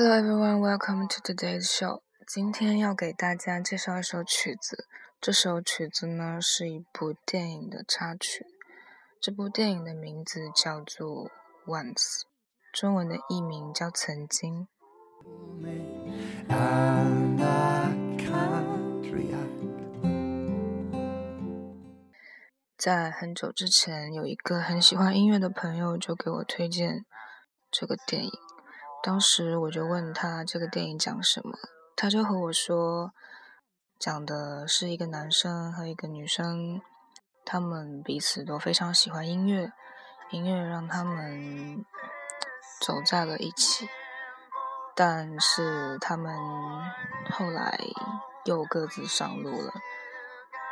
Hello everyone, welcome to today's show. 今天要给大家介绍一首曲子，这首曲子呢是一部电影的插曲。这部电影的名字叫做《Once》，中文的译名叫《曾经》。在很久之前，有一个很喜欢音乐的朋友就给我推荐这个电影。当时我就问他这个电影讲什么，他就和我说，讲的是一个男生和一个女生，他们彼此都非常喜欢音乐，音乐让他们走在了一起，但是他们后来又各自上路了。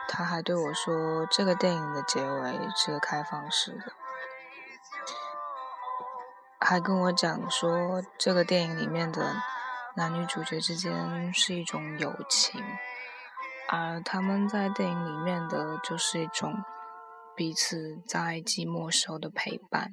他还对我说，这个电影的结尾是开放式的。还跟我讲说，这个电影里面的男女主角之间是一种友情，而他们在电影里面的就是一种彼此在寂寞时候的陪伴。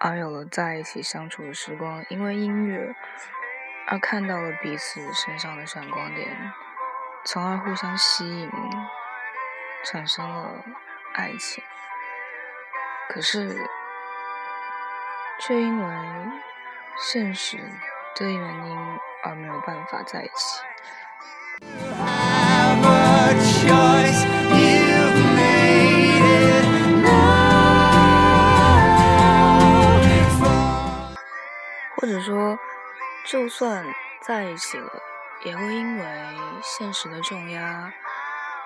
而有了在一起相处的时光，因为音乐而看到了彼此身上的闪光点，从而互相吸引，产生了爱情。可是，却因为现实的原因而没有办法在一起。或者说，就算在一起了，也会因为现实的重压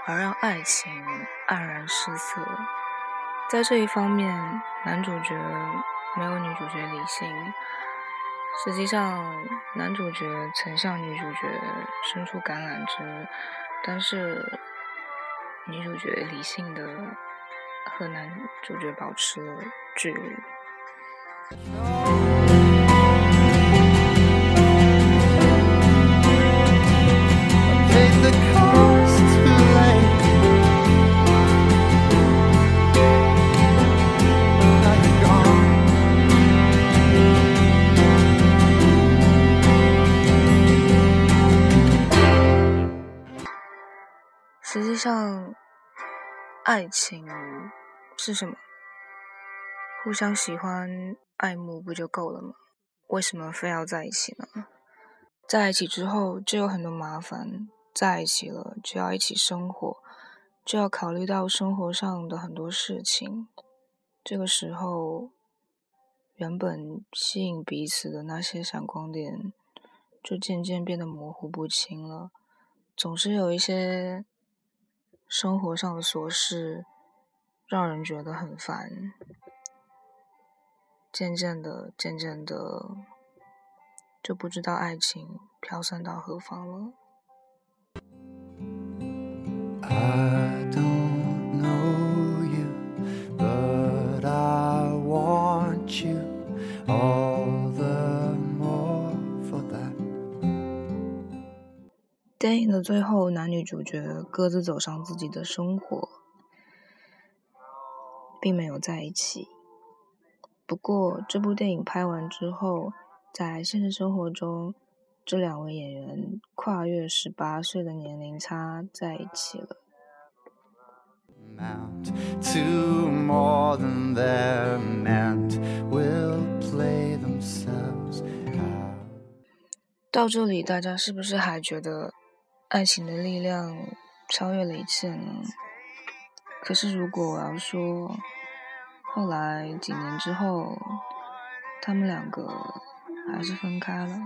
而让爱情黯然失色。在这一方面，男主角没有女主角理性。实际上，男主角曾向女主角伸出橄榄枝，但是女主角理性的和男主角保持了距离。上，爱情是什么？互相喜欢、爱慕不就够了吗？为什么非要在一起呢？在一起之后就有很多麻烦，在一起了就要一起生活，就要考虑到生活上的很多事情。这个时候，原本吸引彼此的那些闪光点，就渐渐变得模糊不清了。总是有一些。生活上的琐事让人觉得很烦，渐渐的，渐渐的，就不知道爱情飘散到何方了。电影的最后，男女主角各自走上自己的生活，并没有在一起。不过，这部电影拍完之后，在现实生活中，这两位演员跨越十八岁的年龄差在一起了。到这里，大家是不是还觉得？爱情的力量超越了一切呢。可是，如果我要说，后来几年之后，他们两个还是分开了。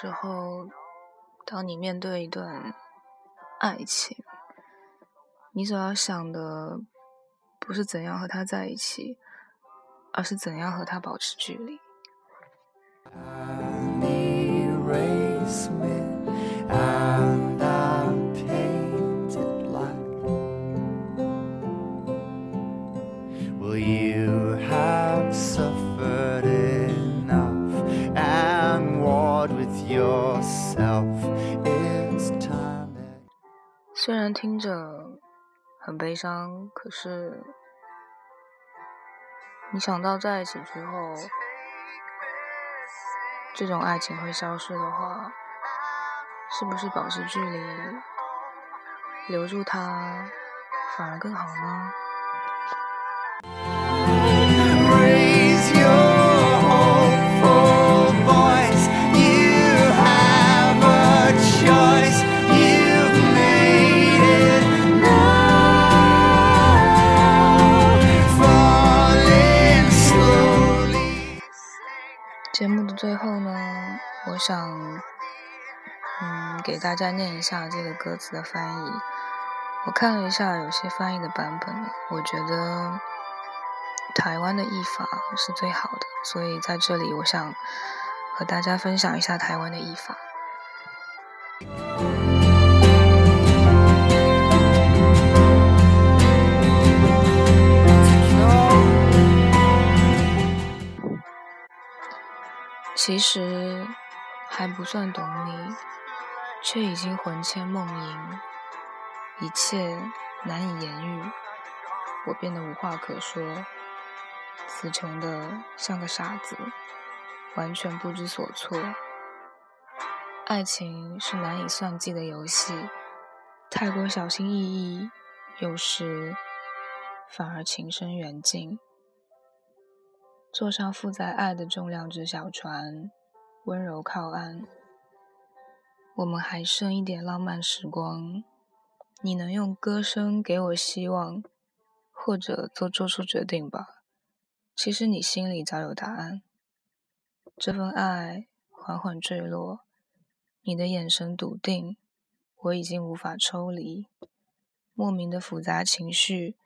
时候，当你面对一段爱情，你所要想的不是怎样和他在一起，而是怎样和他保持距离。悲伤，可是你想到在一起之后，这种爱情会消失的话，是不是保持距离，留住他，反而更好呢？我想，嗯，给大家念一下这个歌词的翻译。我看了一下有些翻译的版本，我觉得台湾的译法是最好的，所以在这里我想和大家分享一下台湾的译法。其实还不算懂你，却已经魂牵梦萦，一切难以言喻，我变得无话可说，词穷的像个傻子，完全不知所措。爱情是难以算计的游戏，太过小心翼翼，有时反而情深缘尽。坐上负载爱的重量之小船，温柔靠岸。我们还剩一点浪漫时光，你能用歌声给我希望，或者做做出决定吧。其实你心里早有答案。这份爱缓缓坠落，你的眼神笃定，我已经无法抽离。莫名的复杂情绪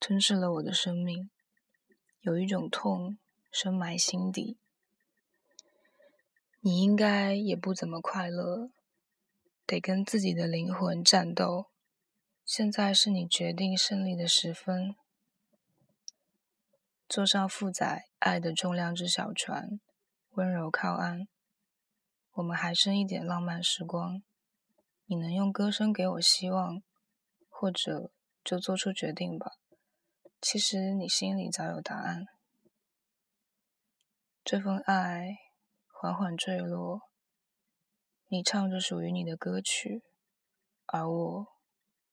吞噬了我的生命。有一种痛深埋心底，你应该也不怎么快乐，得跟自己的灵魂战斗。现在是你决定胜利的时分，坐上负载爱的重量之小船，温柔靠岸。我们还剩一点浪漫时光，你能用歌声给我希望，或者就做出决定吧。其实你心里早有答案。这份爱缓缓坠落，你唱着属于你的歌曲，而我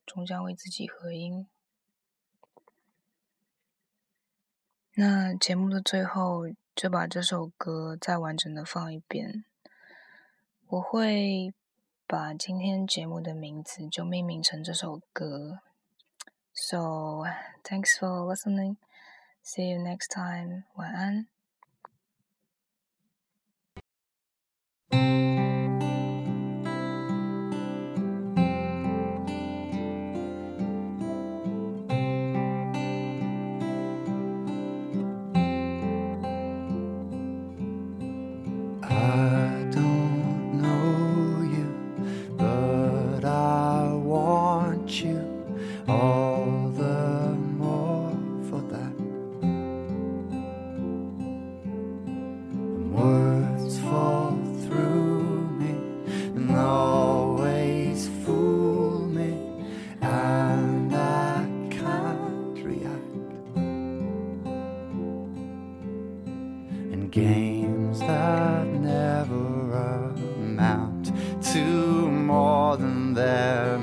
终将为自己合音。那节目的最后，就把这首歌再完整的放一遍。我会把今天节目的名字就命名成这首歌。So, thanks for listening. See you next time. 晚安。All the more for that. Words fall through me and always fool me, and I can't react. And games that never amount to more than their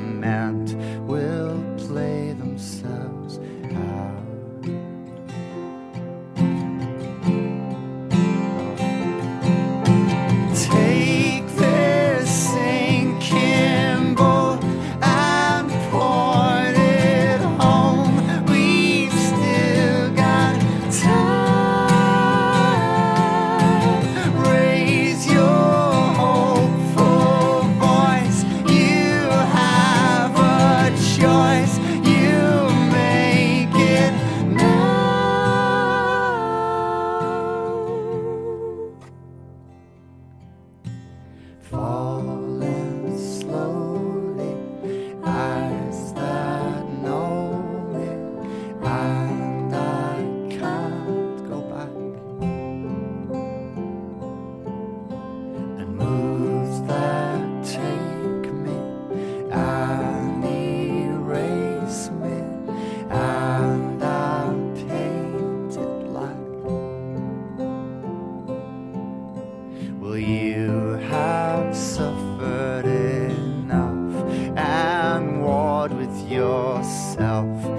and I can't go back. And moves that take me and erase me and I'm painted black. Will you have suffered enough and warred with yourself?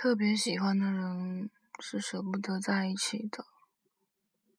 特别喜欢的人是舍不得在一起的。